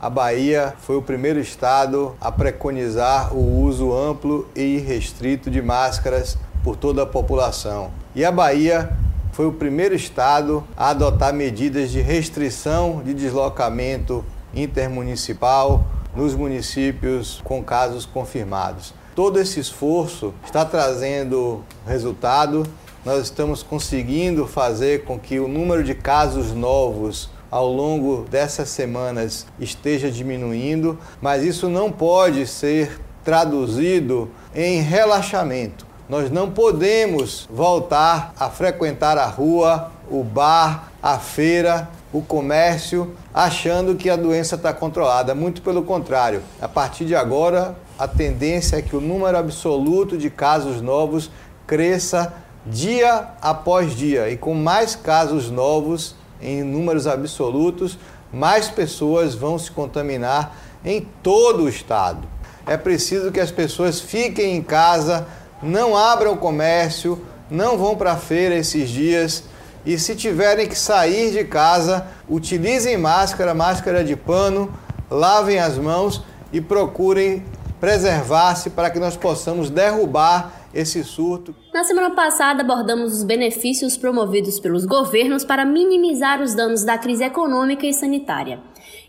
a Bahia foi o primeiro estado a preconizar o uso amplo e restrito de máscaras por toda a população. E a Bahia foi o primeiro estado a adotar medidas de restrição de deslocamento intermunicipal nos municípios com casos confirmados. Todo esse esforço está trazendo resultado. Nós estamos conseguindo fazer com que o número de casos novos ao longo dessas semanas esteja diminuindo, mas isso não pode ser traduzido em relaxamento. Nós não podemos voltar a frequentar a rua, o bar, a feira, o comércio, achando que a doença está controlada. Muito pelo contrário, a partir de agora, a tendência é que o número absoluto de casos novos cresça dia após dia e com mais casos novos em números absolutos, mais pessoas vão se contaminar em todo o estado. É preciso que as pessoas fiquem em casa, não abram o comércio, não vão para a feira esses dias e se tiverem que sair de casa, utilizem máscara, máscara de pano, lavem as mãos e procurem preservar-se para que nós possamos derrubar esse surto. Na semana passada, abordamos os benefícios promovidos pelos governos para minimizar os danos da crise econômica e sanitária.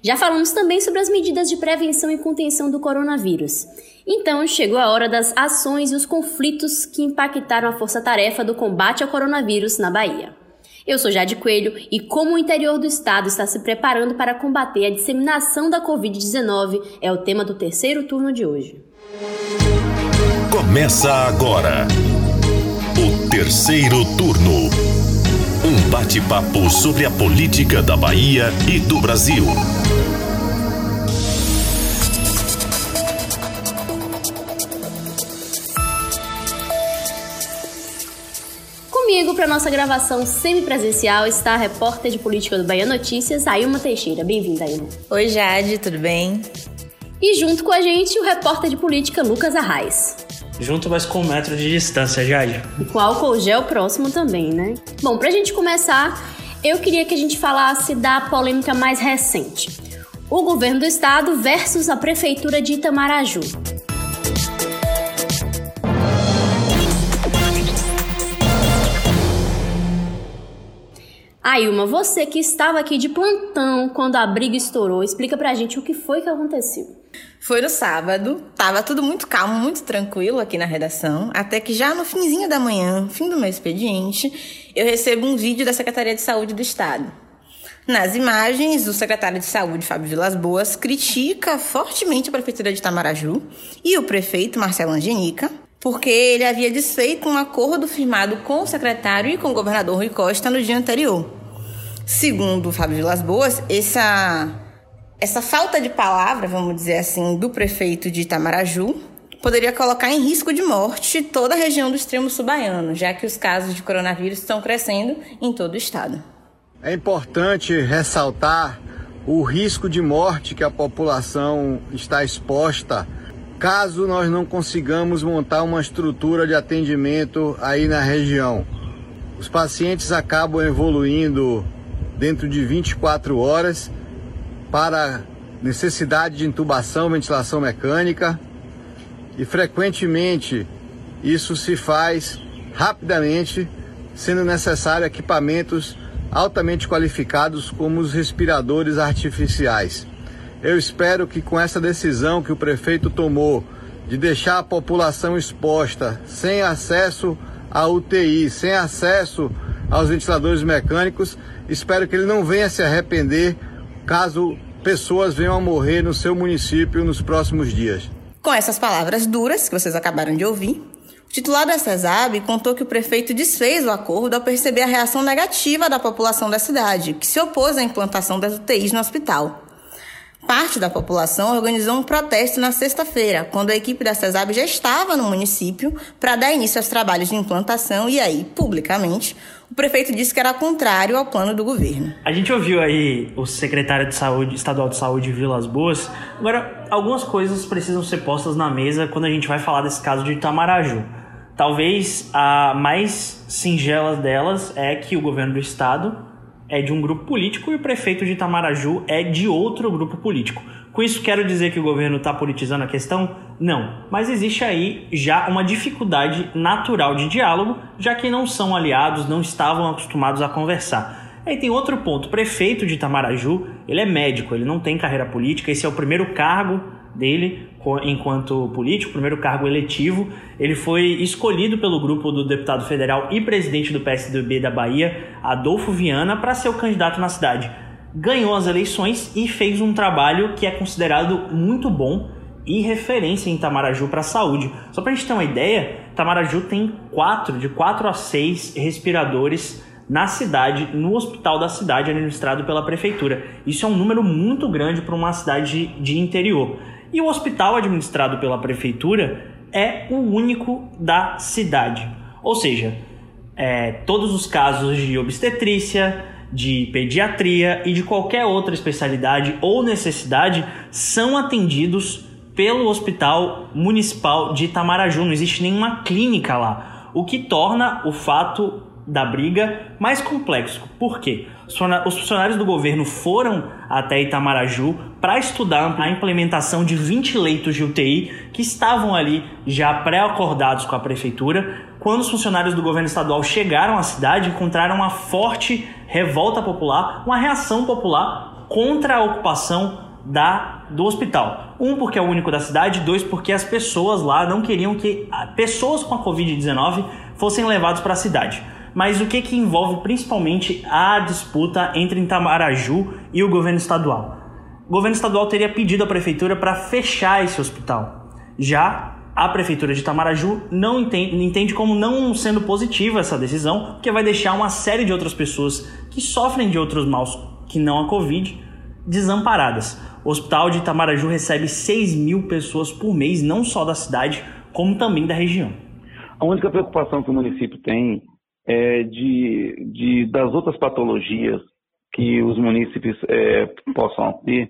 Já falamos também sobre as medidas de prevenção e contenção do coronavírus. Então, chegou a hora das ações e os conflitos que impactaram a força-tarefa do combate ao coronavírus na Bahia. Eu sou Jade Coelho e como o interior do estado está se preparando para combater a disseminação da Covid-19 é o tema do terceiro turno de hoje. Começa agora o terceiro turno. Um bate-papo sobre a política da Bahia e do Brasil. Comigo, para nossa gravação semipresencial, está a repórter de política do Bahia Notícias, Ailma Teixeira. Bem-vinda, Ailma. Oi, Jade, tudo bem? E junto com a gente, o repórter de política Lucas Arraes. Junto, mas com um metro de distância, Jade. E com álcool gel próximo também, né? Bom, pra gente começar, eu queria que a gente falasse da polêmica mais recente. O governo do estado versus a prefeitura de Itamaraju. Ailma, você que estava aqui de plantão quando a briga estourou, explica pra gente o que foi que aconteceu. Foi no sábado, tava tudo muito calmo, muito tranquilo aqui na redação, até que já no finzinho da manhã, fim do meu expediente, eu recebo um vídeo da Secretaria de Saúde do Estado. Nas imagens, o secretário de Saúde, Fábio Vilas Boas, critica fortemente a Prefeitura de Tamaraju e o prefeito, Marcelo Angenica, porque ele havia desfeito um acordo firmado com o secretário e com o governador Rui Costa no dia anterior. Segundo Fábio Vilas Boas, essa essa falta de palavra, vamos dizer assim, do prefeito de Itamaraju poderia colocar em risco de morte toda a região do extremo subaiano, já que os casos de coronavírus estão crescendo em todo o estado. É importante ressaltar o risco de morte que a população está exposta caso nós não consigamos montar uma estrutura de atendimento aí na região. Os pacientes acabam evoluindo dentro de 24 horas para necessidade de intubação, ventilação mecânica e frequentemente isso se faz rapidamente, sendo necessário equipamentos altamente qualificados como os respiradores artificiais. Eu espero que com essa decisão que o prefeito tomou de deixar a população exposta, sem acesso à UTI, sem acesso aos ventiladores mecânicos, espero que ele não venha se arrepender caso pessoas venham a morrer no seu município nos próximos dias. Com essas palavras duras que vocês acabaram de ouvir, o titular da CESAB contou que o prefeito desfez o acordo ao perceber a reação negativa da população da cidade, que se opôs à implantação das UTIs no hospital. Parte da população organizou um protesto na sexta-feira, quando a equipe da CESAB já estava no município para dar início aos trabalhos de implantação e aí, publicamente, o prefeito disse que era contrário ao plano do governo. A gente ouviu aí o secretário de saúde, estadual de saúde Vilas Boas. Agora, algumas coisas precisam ser postas na mesa quando a gente vai falar desse caso de Itamaraju. Talvez a mais singela delas é que o governo do estado é de um grupo político e o prefeito de Itamaraju é de outro grupo político. Com isso, quero dizer que o governo está politizando a questão? Não. Mas existe aí já uma dificuldade natural de diálogo, já que não são aliados, não estavam acostumados a conversar. Aí tem outro ponto: o prefeito de Itamaraju, ele é médico, ele não tem carreira política, esse é o primeiro cargo dele enquanto político, primeiro cargo eletivo. Ele foi escolhido pelo grupo do deputado federal e presidente do PSDB da Bahia, Adolfo Viana, para ser o candidato na cidade. Ganhou as eleições e fez um trabalho que é considerado muito bom e referência em Itamaraju para a saúde. Só para a gente ter uma ideia, Itamaraju tem quatro, de quatro a seis respiradores na cidade, no hospital da cidade administrado pela prefeitura. Isso é um número muito grande para uma cidade de interior. E o hospital administrado pela prefeitura é o único da cidade. Ou seja, é, todos os casos de obstetrícia, de pediatria e de qualquer outra especialidade ou necessidade são atendidos pelo Hospital Municipal de Itamaraju. Não existe nenhuma clínica lá, o que torna o fato da briga mais complexo. Por quê? Os funcionários do governo foram até Itamaraju para estudar a implementação de 20 leitos de UTI que estavam ali já pré-acordados com a prefeitura. Quando os funcionários do governo estadual chegaram à cidade, encontraram uma forte revolta popular, uma reação popular contra a ocupação da, do hospital. Um, porque é o único da cidade, dois, porque as pessoas lá não queriam que pessoas com a Covid-19 fossem levadas para a cidade mas o que, que envolve principalmente a disputa entre Itamaraju e o governo estadual? O governo estadual teria pedido à prefeitura para fechar esse hospital. Já a prefeitura de Itamaraju não entende, entende como não sendo positiva essa decisão, porque vai deixar uma série de outras pessoas que sofrem de outros maus que não a Covid desamparadas. O hospital de Itamaraju recebe 6 mil pessoas por mês, não só da cidade, como também da região. A única preocupação que o município tem é, de, de, das outras patologias que os munícipes é, possam ter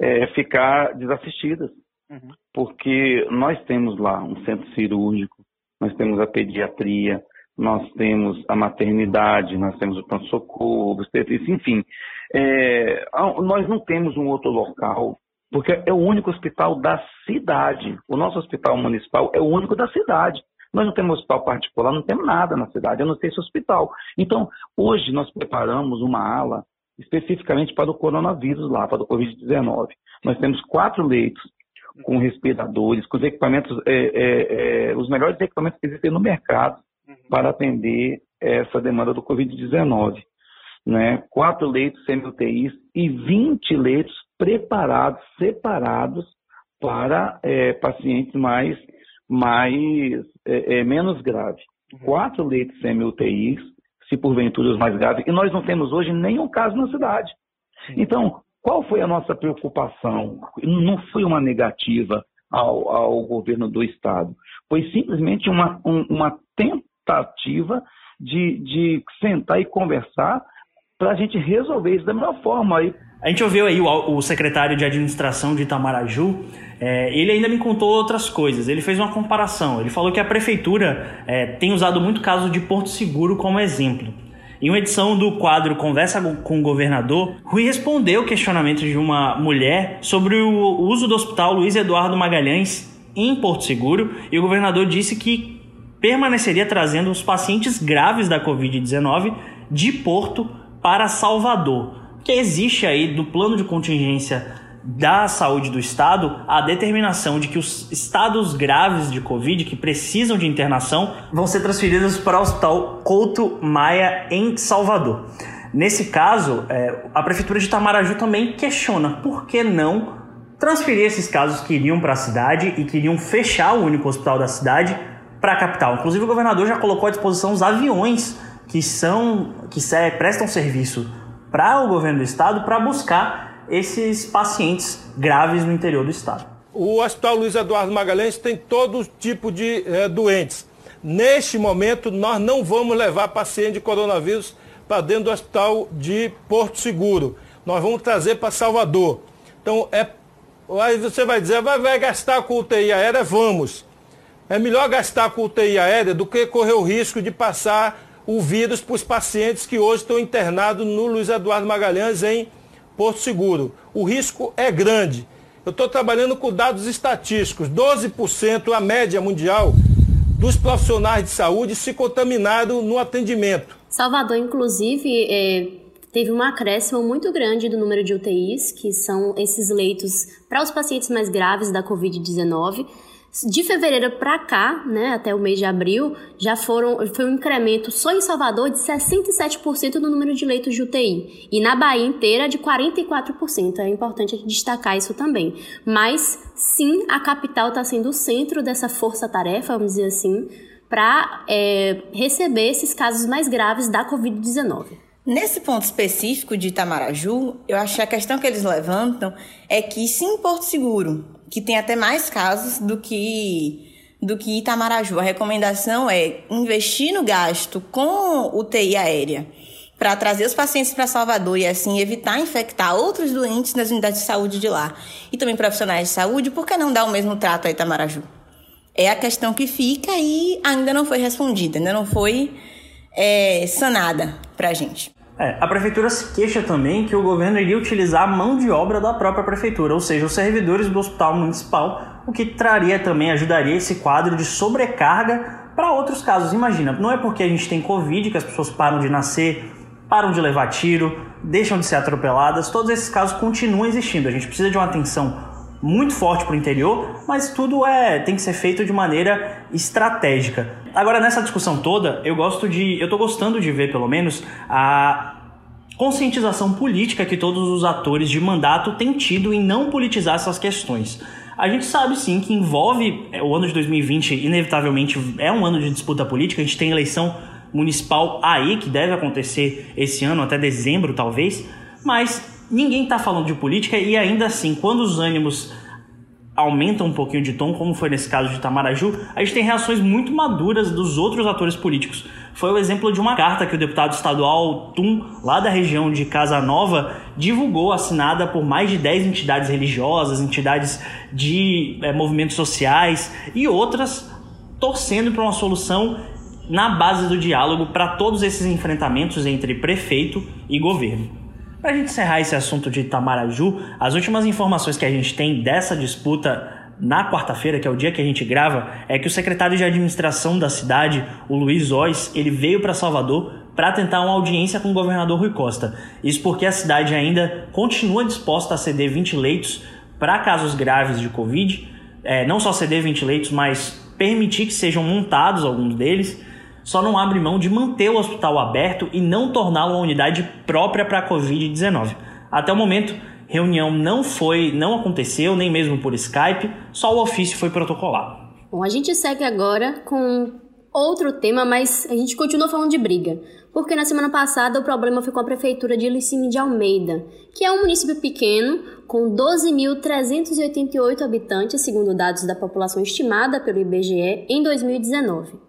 é, ficar desassistidas. Uhum. Porque nós temos lá um centro cirúrgico, nós temos a pediatria, nós temos a maternidade, nós temos o pronto-socorro, enfim. É, nós não temos um outro local, porque é o único hospital da cidade. O nosso hospital municipal é o único da cidade. Nós não temos hospital particular, não temos nada na cidade, eu não sei esse hospital. Então, hoje nós preparamos uma ala especificamente para o coronavírus lá, para o Covid-19. Nós temos quatro leitos com respiradores, com os equipamentos, é, é, é, os melhores equipamentos que existem no mercado uhum. para atender essa demanda do Covid-19. Né? Quatro leitos semi-UTIs e 20 leitos preparados, separados para é, pacientes mais mais é, menos grave. Uhum. Quatro leitos semi-UTIs, se porventura os mais graves, e nós não temos hoje nenhum caso na cidade. Então, qual foi a nossa preocupação? Não foi uma negativa ao, ao governo do Estado, foi simplesmente uma, um, uma tentativa de, de sentar e conversar para a gente resolver isso da melhor forma. Aí a gente ouviu aí o, o secretário de administração de Itamaraju, é, ele ainda me contou outras coisas. Ele fez uma comparação. Ele falou que a prefeitura é, tem usado muito caso de Porto Seguro como exemplo. Em uma edição do quadro Conversa com o Governador, Rui respondeu o questionamento de uma mulher sobre o uso do hospital Luiz Eduardo Magalhães em Porto Seguro e o governador disse que permaneceria trazendo os pacientes graves da Covid-19 de Porto para Salvador que existe aí do plano de contingência da saúde do estado a determinação de que os estados graves de Covid que precisam de internação vão ser transferidos para o Hospital Couto Maia em Salvador. Nesse caso, é, a prefeitura de Itamaraju também questiona por que não transferir esses casos que iriam para a cidade e queriam fechar o único hospital da cidade para a capital. Inclusive o governador já colocou à disposição os aviões que são que prestam serviço para o governo do estado para buscar esses pacientes graves no interior do estado. O Hospital Luiz Eduardo Magalhães tem todo tipo de é, doentes. Neste momento, nós não vamos levar paciente de coronavírus para dentro do hospital de Porto Seguro. Nós vamos trazer para Salvador. Então, é, aí você vai dizer, vai, vai gastar com UTI aérea? Vamos. É melhor gastar com UTI aérea do que correr o risco de passar o vírus para os pacientes que hoje estão internados no Luiz Eduardo Magalhães em Porto Seguro. O risco é grande. Eu estou trabalhando com dados estatísticos. 12% a média mundial dos profissionais de saúde se contaminaram no atendimento. Salvador, inclusive, é, teve um acréscimo muito grande do número de UTIs, que são esses leitos para os pacientes mais graves da Covid-19. De fevereiro para cá, né, até o mês de abril, já foram foi um incremento só em Salvador de 67% no número de leitos de UTI e na Bahia inteira de 44%. É importante destacar isso também. Mas sim, a capital está sendo o centro dessa força-tarefa, vamos dizer assim, para é, receber esses casos mais graves da Covid-19. Nesse ponto específico de Itamaraju, eu acho que a questão que eles levantam é que, sim, Porto Seguro, que tem até mais casos do que do que Itamaraju, a recomendação é investir no gasto com UTI aérea para trazer os pacientes para Salvador e assim evitar infectar outros doentes nas unidades de saúde de lá e também profissionais de saúde, por que não dar o mesmo trato a Itamaraju? É a questão que fica e ainda não foi respondida, ainda não foi é, sanada para a gente. É, a prefeitura se queixa também que o governo iria utilizar a mão de obra da própria prefeitura, ou seja, os servidores do hospital municipal, o que traria também, ajudaria esse quadro de sobrecarga para outros casos. Imagina, não é porque a gente tem Covid que as pessoas param de nascer, param de levar tiro, deixam de ser atropeladas, todos esses casos continuam existindo. A gente precisa de uma atenção muito forte para o interior, mas tudo é tem que ser feito de maneira estratégica. Agora nessa discussão toda, eu gosto de, eu estou gostando de ver pelo menos a conscientização política que todos os atores de mandato têm tido em não politizar essas questões. A gente sabe sim que envolve é, o ano de 2020, inevitavelmente é um ano de disputa política, a gente tem eleição municipal aí que deve acontecer esse ano até dezembro talvez, mas ninguém está falando de política e ainda assim, quando os ânimos aumentam um pouquinho de tom, como foi nesse caso de Tamaraju, a gente tem reações muito maduras dos outros atores políticos. Foi o exemplo de uma carta que o deputado estadual Tum, lá da região de Casa Nova, divulgou, assinada por mais de 10 entidades religiosas, entidades de é, movimentos sociais e outras, torcendo para uma solução na base do diálogo para todos esses enfrentamentos entre prefeito e governo. Para a gente encerrar esse assunto de Itamaraju, as últimas informações que a gente tem dessa disputa na quarta-feira, que é o dia que a gente grava, é que o secretário de administração da cidade, o Luiz Ois, ele veio para Salvador para tentar uma audiência com o governador Rui Costa. Isso porque a cidade ainda continua disposta a ceder 20 leitos para casos graves de Covid. É, não só ceder 20 leitos, mas permitir que sejam montados alguns deles só não abre mão de manter o hospital aberto e não torná-lo uma unidade própria para a Covid-19. Até o momento, reunião não foi, não aconteceu, nem mesmo por Skype, só o ofício foi protocolado. Bom, a gente segue agora com outro tema, mas a gente continua falando de briga. Porque na semana passada o problema foi com a prefeitura de Licínio de Almeida, que é um município pequeno, com 12.388 habitantes, segundo dados da população estimada pelo IBGE em 2019.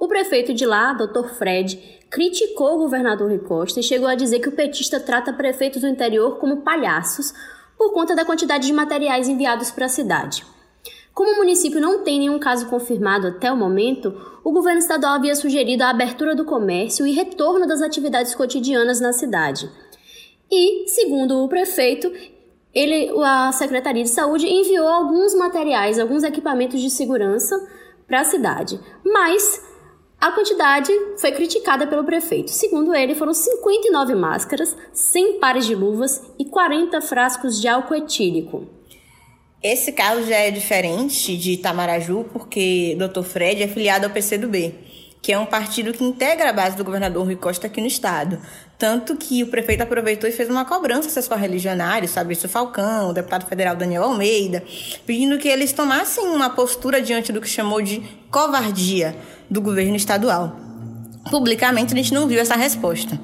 O prefeito de lá, Dr. Fred, criticou o governador Rui Costa e chegou a dizer que o petista trata prefeitos do interior como palhaços por conta da quantidade de materiais enviados para a cidade. Como o município não tem nenhum caso confirmado até o momento, o governo estadual havia sugerido a abertura do comércio e retorno das atividades cotidianas na cidade. E, segundo o prefeito, ele, a Secretaria de Saúde enviou alguns materiais, alguns equipamentos de segurança para a cidade, mas a quantidade foi criticada pelo prefeito. Segundo ele, foram 59 máscaras, 100 pares de luvas e 40 frascos de álcool etílico. Esse caso já é diferente de Itamaraju, porque Dr. Fred é filiado ao PCdoB, que é um partido que integra a base do governador Rui Costa aqui no estado. Tanto que o prefeito aproveitou e fez uma cobrança a seus correligionários, Fabrício Falcão, o deputado federal Daniel Almeida, pedindo que eles tomassem uma postura diante do que chamou de covardia do governo estadual. Publicamente, a gente não viu essa resposta.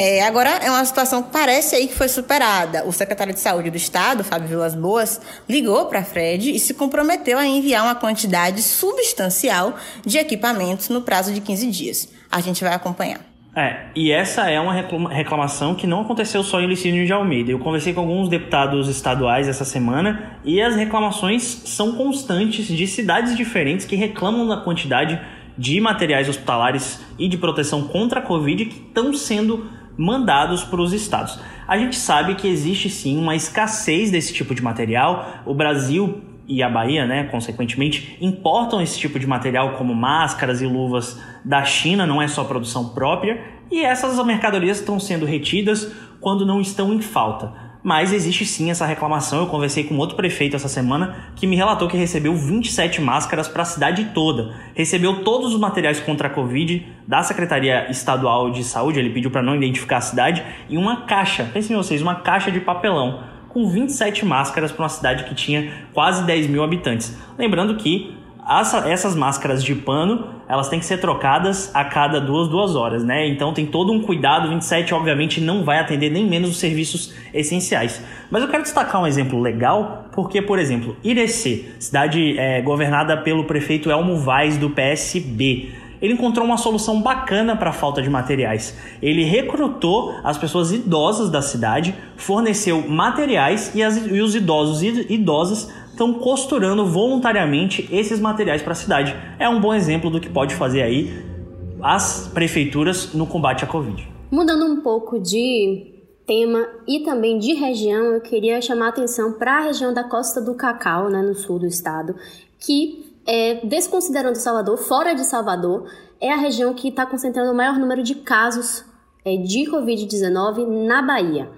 É, agora é uma situação que parece aí que foi superada. O secretário de Saúde do Estado, Fábio Vilas Boas, ligou para Fred e se comprometeu a enviar uma quantidade substancial de equipamentos no prazo de 15 dias. A gente vai acompanhar. É, e essa é uma reclamação que não aconteceu só em Licínio de Almeida. Eu conversei com alguns deputados estaduais essa semana e as reclamações são constantes de cidades diferentes que reclamam da quantidade de materiais hospitalares e de proteção contra a Covid que estão sendo mandados para os estados. a gente sabe que existe sim uma escassez desse tipo de material. O Brasil e a Bahia, né, consequentemente, importam esse tipo de material como máscaras e luvas da China, não é só produção própria, e essas mercadorias estão sendo retidas quando não estão em falta. Mas existe sim essa reclamação. Eu conversei com outro prefeito essa semana que me relatou que recebeu 27 máscaras para a cidade toda. Recebeu todos os materiais contra a Covid da Secretaria Estadual de Saúde, ele pediu para não identificar a cidade, e uma caixa, pensem vocês, uma caixa de papelão com 27 máscaras para uma cidade que tinha quase 10 mil habitantes. Lembrando que essas máscaras de pano, elas têm que ser trocadas a cada duas, duas horas, né? Então tem todo um cuidado. 27, obviamente, não vai atender nem menos os serviços essenciais. Mas eu quero destacar um exemplo legal, porque, por exemplo, Irecê, cidade é, governada pelo prefeito Elmo Vaz, do PSB ele encontrou uma solução bacana para a falta de materiais. Ele recrutou as pessoas idosas da cidade, forneceu materiais e, as, e os idosos e idosas estão costurando voluntariamente esses materiais para a cidade. É um bom exemplo do que pode fazer aí as prefeituras no combate à Covid. Mudando um pouco de tema e também de região, eu queria chamar atenção para a região da Costa do Cacau, né, no sul do estado, que, é, desconsiderando Salvador, fora de Salvador, é a região que está concentrando o maior número de casos é, de Covid-19 na Bahia.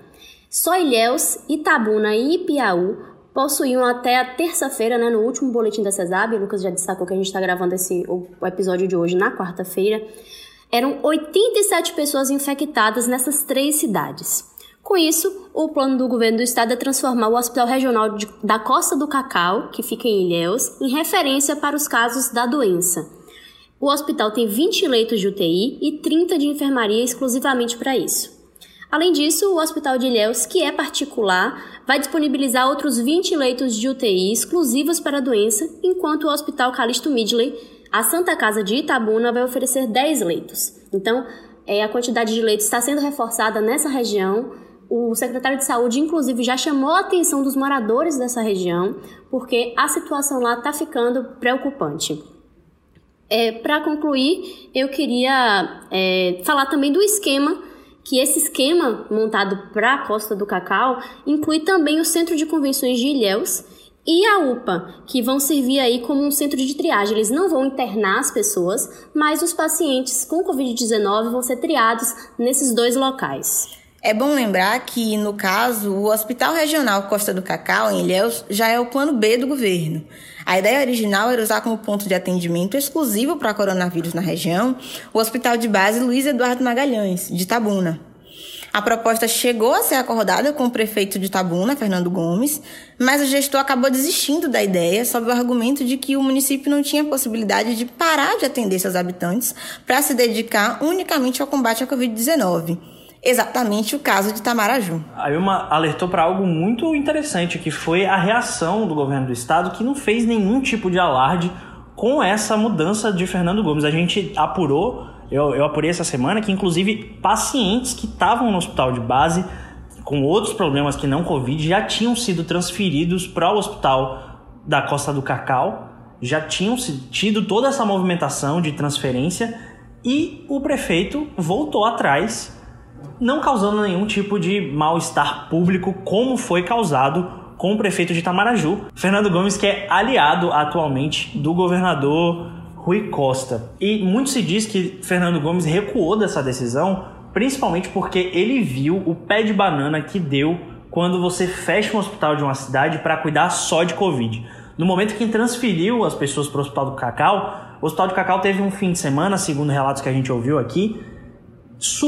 Só Ilhéus, Itabuna e Ipiaú possuíam até a terça-feira, né, no último boletim da CESAB, Lucas já destacou que a gente está gravando esse, o, o episódio de hoje na quarta-feira, eram 87 pessoas infectadas nessas três cidades. Com isso, o plano do governo do estado é transformar o Hospital Regional de, da Costa do Cacau, que fica em Ilhéus, em referência para os casos da doença. O hospital tem 20 leitos de UTI e 30 de enfermaria exclusivamente para isso. Além disso, o Hospital de Ilhéus, que é particular, vai disponibilizar outros 20 leitos de UTI exclusivos para a doença, enquanto o Hospital Calixto Midley, a Santa Casa de Itabuna, vai oferecer 10 leitos. Então, é, a quantidade de leitos está sendo reforçada nessa região. O secretário de Saúde, inclusive, já chamou a atenção dos moradores dessa região, porque a situação lá está ficando preocupante. É, Para concluir, eu queria é, falar também do esquema que esse esquema montado para a Costa do Cacau inclui também o Centro de Convenções de Ilhéus e a UPA, que vão servir aí como um centro de triagem. Eles não vão internar as pessoas, mas os pacientes com Covid-19 vão ser triados nesses dois locais. É bom lembrar que, no caso, o Hospital Regional Costa do Cacau, em Ilhéus, já é o plano B do governo. A ideia original era usar como ponto de atendimento exclusivo para coronavírus na região o Hospital de Base Luiz Eduardo Magalhães, de Tabuna. A proposta chegou a ser acordada com o prefeito de Tabuna, Fernando Gomes, mas o gestor acabou desistindo da ideia sob o argumento de que o município não tinha possibilidade de parar de atender seus habitantes para se dedicar unicamente ao combate à Covid-19 exatamente o caso de Tamaraju. A Ilma alertou para algo muito interessante, que foi a reação do governo do estado, que não fez nenhum tipo de alarde com essa mudança de Fernando Gomes. A gente apurou, eu, eu apurei essa semana, que inclusive pacientes que estavam no hospital de base com outros problemas que não Covid já tinham sido transferidos para o hospital da Costa do Cacau, já tinham tido toda essa movimentação de transferência e o prefeito voltou atrás não causando nenhum tipo de mal-estar público, como foi causado com o prefeito de Itamaraju, Fernando Gomes, que é aliado atualmente do governador Rui Costa. E muito se diz que Fernando Gomes recuou dessa decisão, principalmente porque ele viu o pé de banana que deu quando você fecha um hospital de uma cidade para cuidar só de Covid. No momento que transferiu as pessoas para o Hospital do Cacau, o Hospital do Cacau teve um fim de semana, segundo relatos que a gente ouviu aqui,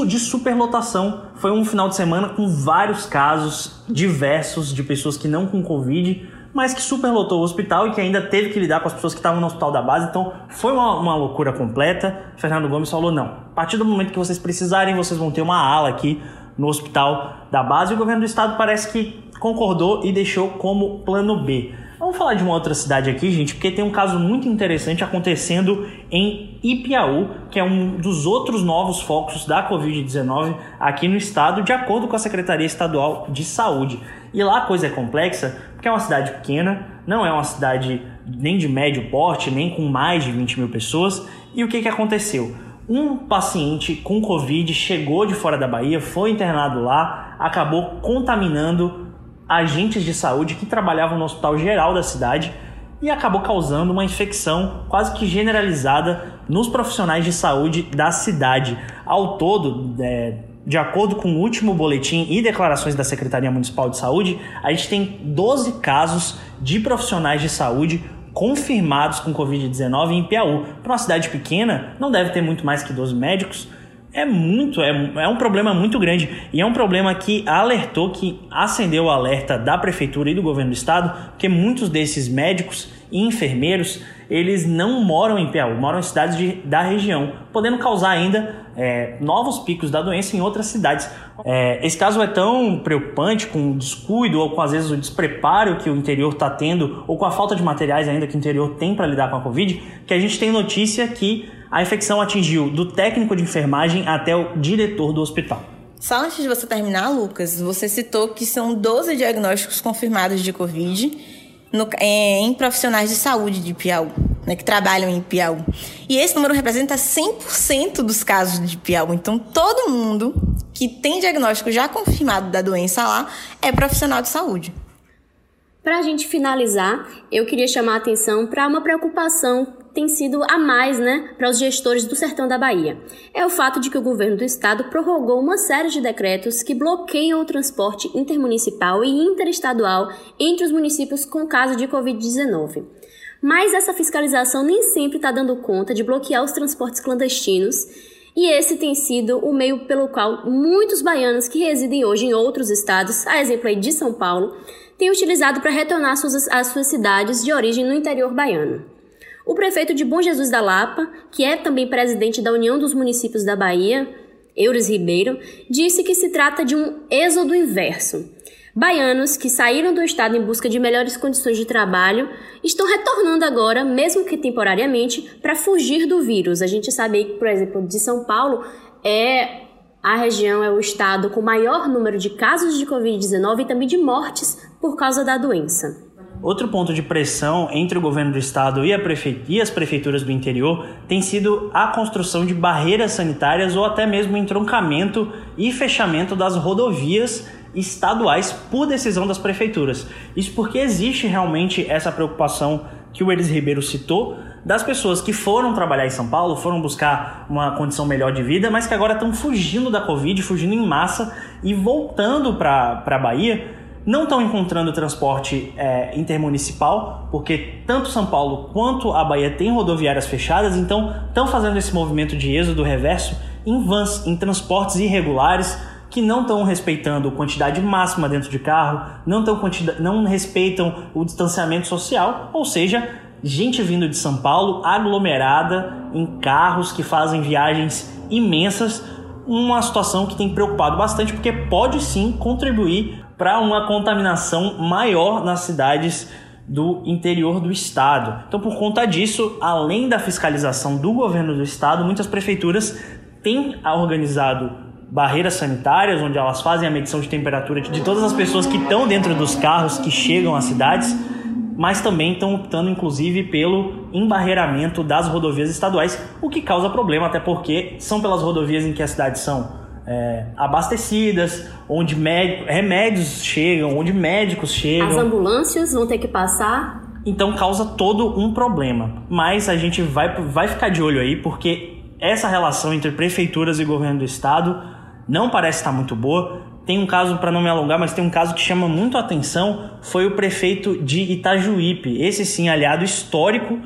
de superlotação. Foi um final de semana com vários casos diversos de pessoas que não com Covid, mas que superlotou o hospital e que ainda teve que lidar com as pessoas que estavam no hospital da base. Então foi uma, uma loucura completa. Fernando Gomes falou: não, a partir do momento que vocês precisarem, vocês vão ter uma ala aqui no hospital da base. E o governo do estado parece que concordou e deixou como plano B. Vamos falar de uma outra cidade aqui, gente, porque tem um caso muito interessante acontecendo em Ipiaú, que é um dos outros novos focos da Covid-19 aqui no estado, de acordo com a Secretaria Estadual de Saúde. E lá a coisa é complexa, porque é uma cidade pequena, não é uma cidade nem de médio porte, nem com mais de 20 mil pessoas. E o que, que aconteceu? Um paciente com Covid chegou de fora da Bahia, foi internado lá, acabou contaminando agentes de saúde que trabalhavam no hospital geral da cidade e acabou causando uma infecção quase que generalizada nos profissionais de saúde da cidade. Ao todo, é, de acordo com o último boletim e declarações da Secretaria Municipal de Saúde, a gente tem 12 casos de profissionais de saúde confirmados com Covid-19 em Piauí. Para uma cidade pequena, não deve ter muito mais que 12 médicos. É muito, é, é um problema muito grande. E é um problema que alertou, que acendeu o alerta da prefeitura e do governo do estado, porque muitos desses médicos e enfermeiros, eles não moram em Piauí, moram em cidades de, da região, podendo causar ainda é, novos picos da doença em outras cidades. É, esse caso é tão preocupante com o descuido ou com às vezes o despreparo que o interior está tendo ou com a falta de materiais ainda que o interior tem para lidar com a Covid, que a gente tem notícia que a infecção atingiu do técnico de enfermagem até o diretor do hospital. Só antes de você terminar, Lucas, você citou que são 12 diagnósticos confirmados de Covid no, em profissionais de saúde de Piauí, né, que trabalham em Piauí. E esse número representa 100% dos casos de Piauí. Então, todo mundo que tem diagnóstico já confirmado da doença lá é profissional de saúde. Para a gente finalizar, eu queria chamar a atenção para uma preocupação tem sido a mais, né, para os gestores do sertão da Bahia. É o fato de que o governo do estado prorrogou uma série de decretos que bloqueiam o transporte intermunicipal e interestadual entre os municípios com caso de Covid-19. Mas essa fiscalização nem sempre está dando conta de bloquear os transportes clandestinos e esse tem sido o meio pelo qual muitos baianos que residem hoje em outros estados, a exemplo aí de São Paulo, têm utilizado para retornar suas, às suas cidades de origem no interior baiano. O prefeito de Bom Jesus da Lapa, que é também presidente da União dos Municípios da Bahia, Eures Ribeiro, disse que se trata de um êxodo inverso. Baianos que saíram do estado em busca de melhores condições de trabalho estão retornando agora, mesmo que temporariamente, para fugir do vírus. A gente sabe que, por exemplo, de São Paulo é a região é o estado com maior número de casos de Covid-19 e também de mortes por causa da doença. Outro ponto de pressão entre o governo do estado e, prefe... e, as prefeituras do interior tem sido a construção de barreiras sanitárias ou até mesmo entroncamento e fechamento das rodovias estaduais por decisão das prefeituras. Isso porque existe realmente essa preocupação que o Elis Ribeiro citou das pessoas que foram trabalhar em São Paulo, foram buscar uma condição melhor de vida, mas que agora estão fugindo da Covid, fugindo em massa e voltando para a Bahia não estão encontrando transporte é, intermunicipal, porque tanto São Paulo quanto a Bahia têm rodoviárias fechadas, então estão fazendo esse movimento de êxodo reverso em vans, em transportes irregulares, que não estão respeitando a quantidade máxima dentro de carro, não, tão não respeitam o distanciamento social, ou seja, gente vindo de São Paulo aglomerada em carros que fazem viagens imensas, uma situação que tem preocupado bastante, porque pode sim contribuir para uma contaminação maior nas cidades do interior do estado. Então, por conta disso, além da fiscalização do governo do estado, muitas prefeituras têm organizado barreiras sanitárias, onde elas fazem a medição de temperatura de todas as pessoas que estão dentro dos carros que chegam às cidades, mas também estão optando, inclusive, pelo embarreiramento das rodovias estaduais, o que causa problema, até porque são pelas rodovias em que as cidades são é, abastecidas, onde remédios chegam, onde médicos chegam. As ambulâncias vão ter que passar. Então causa todo um problema. Mas a gente vai, vai ficar de olho aí, porque essa relação entre prefeituras e governo do estado não parece estar muito boa. Tem um caso, para não me alongar, mas tem um caso que chama muito a atenção, foi o prefeito de Itajuípe. Esse sim, aliado histórico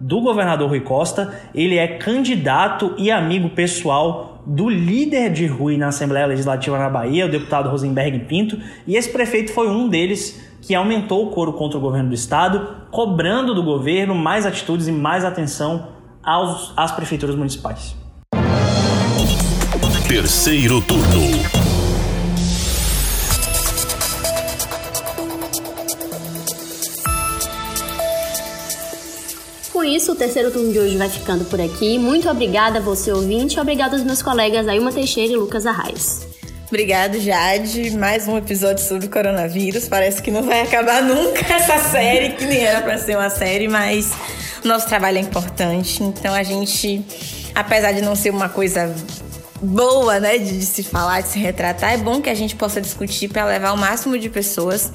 do governador Rui Costa. Ele é candidato e amigo pessoal do líder de Rui na Assembleia Legislativa na Bahia, o deputado Rosenberg Pinto, e esse prefeito foi um deles que aumentou o coro contra o governo do estado, cobrando do governo mais atitudes e mais atenção aos, às prefeituras municipais. Terceiro turno. Com isso, o terceiro turno de hoje vai ficando por aqui. Muito obrigada a você, ouvinte. Obrigada aos meus colegas Ailma Teixeira e Lucas Arraes. Obrigado, Jade. Mais um episódio sobre coronavírus. Parece que não vai acabar nunca essa série, que nem era para ser uma série, mas nosso trabalho é importante. Então a gente, apesar de não ser uma coisa boa, né, de, de, se falar, de se retratar. É bom que a gente possa discutir para levar o máximo de pessoas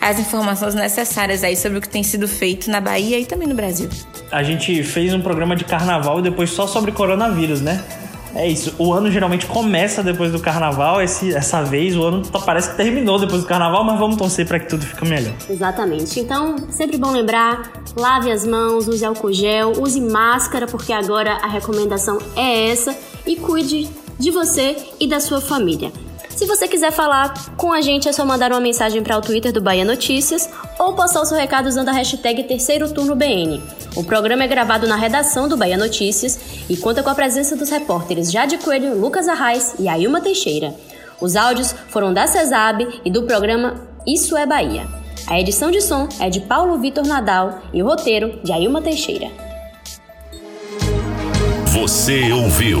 as informações necessárias aí sobre o que tem sido feito na Bahia e também no Brasil. A gente fez um programa de carnaval e depois só sobre coronavírus, né? É isso. O ano geralmente começa depois do carnaval. Esse, essa vez o ano tá, parece que terminou depois do carnaval, mas vamos torcer para que tudo fique melhor. Exatamente. Então, sempre bom lembrar: lave as mãos, use álcool gel, use máscara, porque agora a recomendação é essa. E cuide de você e da sua família. Se você quiser falar com a gente, é só mandar uma mensagem para o Twitter do Bahia Notícias ou postar o seu recado usando a hashtag Terceiro Turno BN. O programa é gravado na redação do Bahia Notícias e conta com a presença dos repórteres Jade Coelho, Lucas Arraes e Ailma Teixeira. Os áudios foram da CESAB e do programa Isso é Bahia. A edição de som é de Paulo Vitor Nadal e o roteiro de Ailma Teixeira. Você ouviu